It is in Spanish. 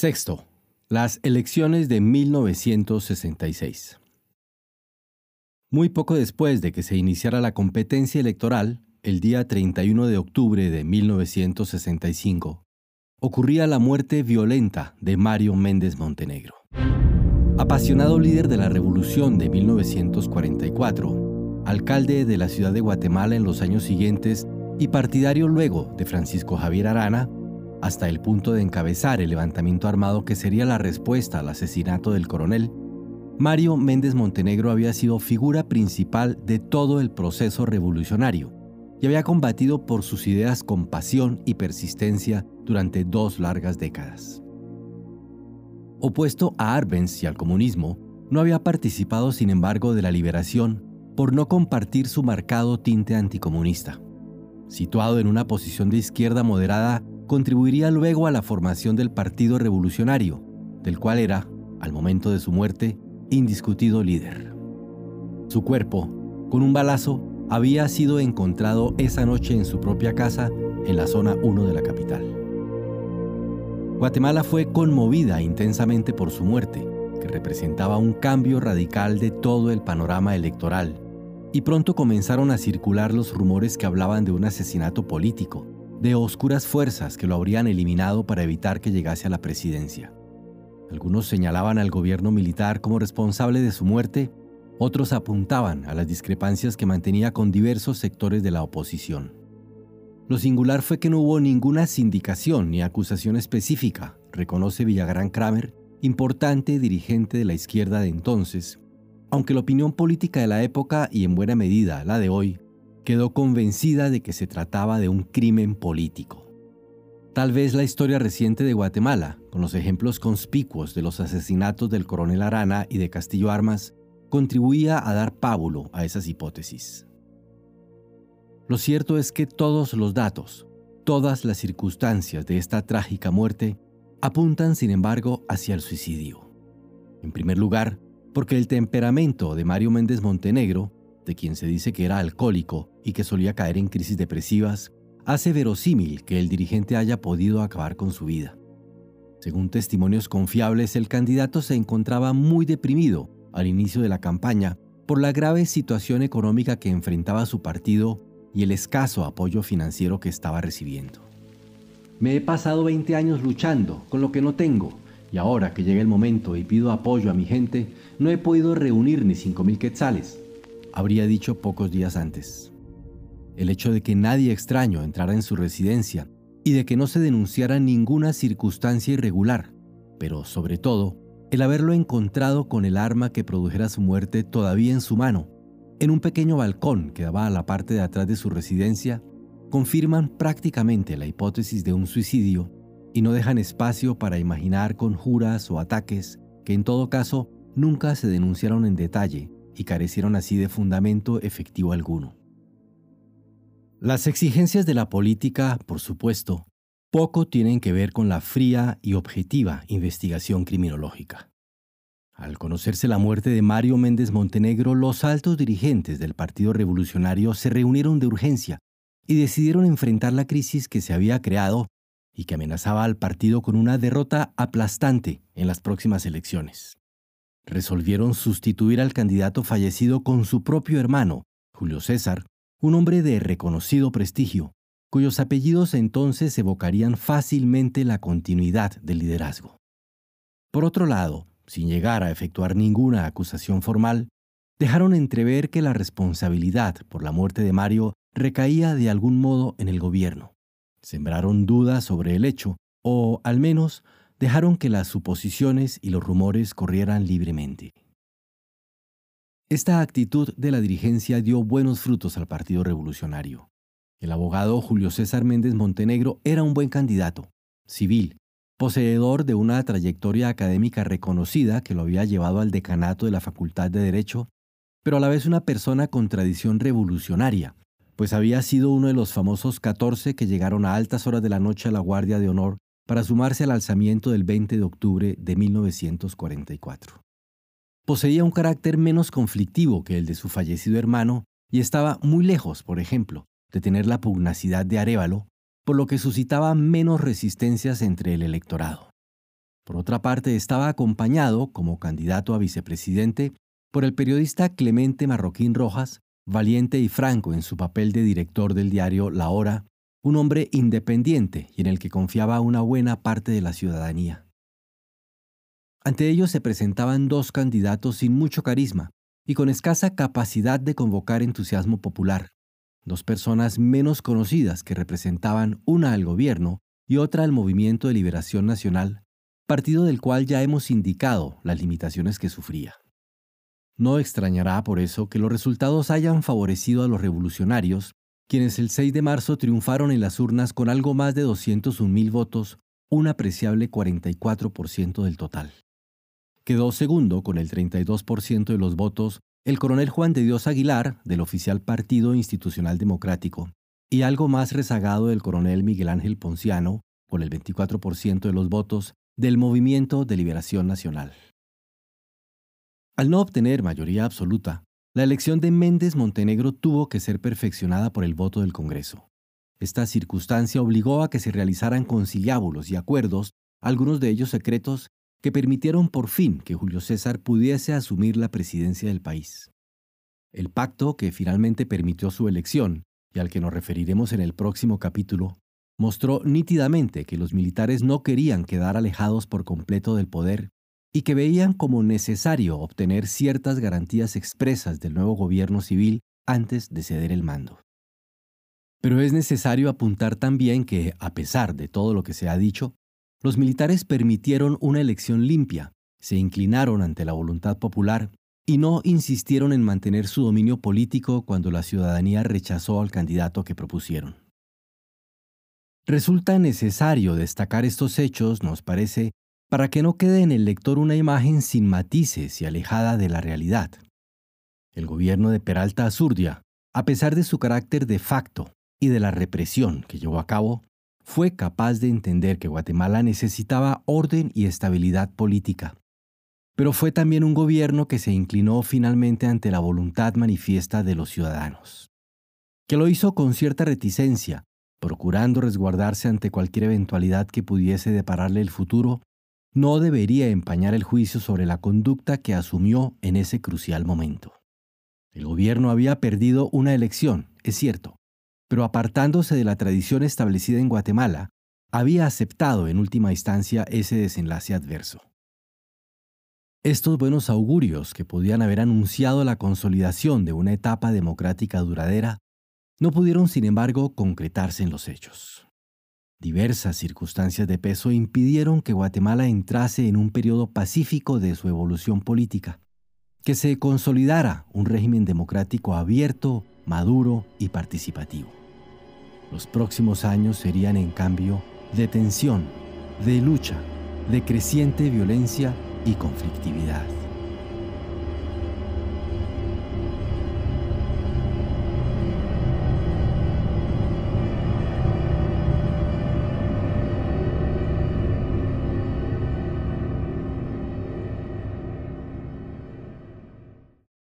Sexto, las elecciones de 1966. Muy poco después de que se iniciara la competencia electoral, el día 31 de octubre de 1965, ocurría la muerte violenta de Mario Méndez Montenegro. Apasionado líder de la revolución de 1944, alcalde de la ciudad de Guatemala en los años siguientes y partidario luego de Francisco Javier Arana, hasta el punto de encabezar el levantamiento armado que sería la respuesta al asesinato del coronel, Mario Méndez Montenegro había sido figura principal de todo el proceso revolucionario y había combatido por sus ideas con pasión y persistencia durante dos largas décadas. Opuesto a Arbenz y al comunismo, no había participado sin embargo de la liberación por no compartir su marcado tinte anticomunista. Situado en una posición de izquierda moderada, contribuiría luego a la formación del Partido Revolucionario, del cual era, al momento de su muerte, indiscutido líder. Su cuerpo, con un balazo, había sido encontrado esa noche en su propia casa en la zona 1 de la capital. Guatemala fue conmovida intensamente por su muerte, que representaba un cambio radical de todo el panorama electoral, y pronto comenzaron a circular los rumores que hablaban de un asesinato político, de oscuras fuerzas que lo habrían eliminado para evitar que llegase a la presidencia. Algunos señalaban al gobierno militar como responsable de su muerte, otros apuntaban a las discrepancias que mantenía con diversos sectores de la oposición. Lo singular fue que no hubo ninguna sindicación ni acusación específica, reconoce Villagrán Kramer, importante dirigente de la izquierda de entonces, aunque la opinión política de la época y en buena medida la de hoy quedó convencida de que se trataba de un crimen político. Tal vez la historia reciente de Guatemala, con los ejemplos conspicuos de los asesinatos del coronel Arana y de Castillo Armas, contribuía a dar pábulo a esas hipótesis. Lo cierto es que todos los datos, todas las circunstancias de esta trágica muerte apuntan, sin embargo, hacia el suicidio. En primer lugar, porque el temperamento de Mario Méndez Montenegro, de quien se dice que era alcohólico y que solía caer en crisis depresivas, hace verosímil que el dirigente haya podido acabar con su vida. Según testimonios confiables, el candidato se encontraba muy deprimido al inicio de la campaña por la grave situación económica que enfrentaba su partido y el escaso apoyo financiero que estaba recibiendo. Me he pasado 20 años luchando con lo que no tengo y ahora que llega el momento y pido apoyo a mi gente, no he podido reunir ni 5 mil quetzales, habría dicho pocos días antes. El hecho de que nadie extraño entrara en su residencia y de que no se denunciara ninguna circunstancia irregular, pero sobre todo, el haberlo encontrado con el arma que produjera su muerte todavía en su mano, en un pequeño balcón que daba a la parte de atrás de su residencia, confirman prácticamente la hipótesis de un suicidio y no dejan espacio para imaginar conjuras o ataques que en todo caso nunca se denunciaron en detalle y carecieron así de fundamento efectivo alguno. Las exigencias de la política, por supuesto, poco tienen que ver con la fría y objetiva investigación criminológica. Al conocerse la muerte de Mario Méndez Montenegro, los altos dirigentes del Partido Revolucionario se reunieron de urgencia y decidieron enfrentar la crisis que se había creado y que amenazaba al partido con una derrota aplastante en las próximas elecciones. Resolvieron sustituir al candidato fallecido con su propio hermano, Julio César, un hombre de reconocido prestigio, cuyos apellidos entonces evocarían fácilmente la continuidad del liderazgo. Por otro lado, sin llegar a efectuar ninguna acusación formal, dejaron entrever que la responsabilidad por la muerte de Mario recaía de algún modo en el gobierno. Sembraron dudas sobre el hecho, o al menos dejaron que las suposiciones y los rumores corrieran libremente. Esta actitud de la dirigencia dio buenos frutos al Partido Revolucionario. El abogado Julio César Méndez Montenegro era un buen candidato, civil, poseedor de una trayectoria académica reconocida que lo había llevado al decanato de la Facultad de Derecho, pero a la vez una persona con tradición revolucionaria, pues había sido uno de los famosos 14 que llegaron a altas horas de la noche a la Guardia de Honor para sumarse al alzamiento del 20 de octubre de 1944. Poseía un carácter menos conflictivo que el de su fallecido hermano y estaba muy lejos, por ejemplo, de tener la pugnacidad de Arevalo, por lo que suscitaba menos resistencias entre el electorado. Por otra parte, estaba acompañado, como candidato a vicepresidente, por el periodista Clemente Marroquín Rojas, valiente y franco en su papel de director del diario La Hora, un hombre independiente y en el que confiaba una buena parte de la ciudadanía. Ante ellos se presentaban dos candidatos sin mucho carisma y con escasa capacidad de convocar entusiasmo popular, dos personas menos conocidas que representaban una al gobierno y otra al Movimiento de Liberación Nacional, partido del cual ya hemos indicado las limitaciones que sufría. No extrañará por eso que los resultados hayan favorecido a los revolucionarios, quienes el 6 de marzo triunfaron en las urnas con algo más de 201.000 votos, un apreciable 44% del total. Quedó segundo con el 32% de los votos el coronel Juan de Dios Aguilar, del oficial Partido Institucional Democrático, y algo más rezagado el coronel Miguel Ángel Ponciano, con el 24% de los votos del Movimiento de Liberación Nacional. Al no obtener mayoría absoluta, la elección de Méndez Montenegro tuvo que ser perfeccionada por el voto del Congreso. Esta circunstancia obligó a que se realizaran conciliábulos y acuerdos, algunos de ellos secretos, que permitieron por fin que Julio César pudiese asumir la presidencia del país. El pacto que finalmente permitió su elección, y al que nos referiremos en el próximo capítulo, mostró nítidamente que los militares no querían quedar alejados por completo del poder y que veían como necesario obtener ciertas garantías expresas del nuevo gobierno civil antes de ceder el mando. Pero es necesario apuntar también que, a pesar de todo lo que se ha dicho, los militares permitieron una elección limpia, se inclinaron ante la voluntad popular y no insistieron en mantener su dominio político cuando la ciudadanía rechazó al candidato que propusieron. Resulta necesario destacar estos hechos, nos parece, para que no quede en el lector una imagen sin matices y alejada de la realidad. El gobierno de Peralta Azurdia, a pesar de su carácter de facto y de la represión que llevó a cabo, fue capaz de entender que Guatemala necesitaba orden y estabilidad política. Pero fue también un gobierno que se inclinó finalmente ante la voluntad manifiesta de los ciudadanos, que lo hizo con cierta reticencia, procurando resguardarse ante cualquier eventualidad que pudiese depararle el futuro no debería empañar el juicio sobre la conducta que asumió en ese crucial momento. El gobierno había perdido una elección, es cierto, pero apartándose de la tradición establecida en Guatemala, había aceptado en última instancia ese desenlace adverso. Estos buenos augurios que podían haber anunciado la consolidación de una etapa democrática duradera no pudieron, sin embargo, concretarse en los hechos. Diversas circunstancias de peso impidieron que Guatemala entrase en un periodo pacífico de su evolución política, que se consolidara un régimen democrático abierto, maduro y participativo. Los próximos años serían, en cambio, de tensión, de lucha, de creciente violencia y conflictividad.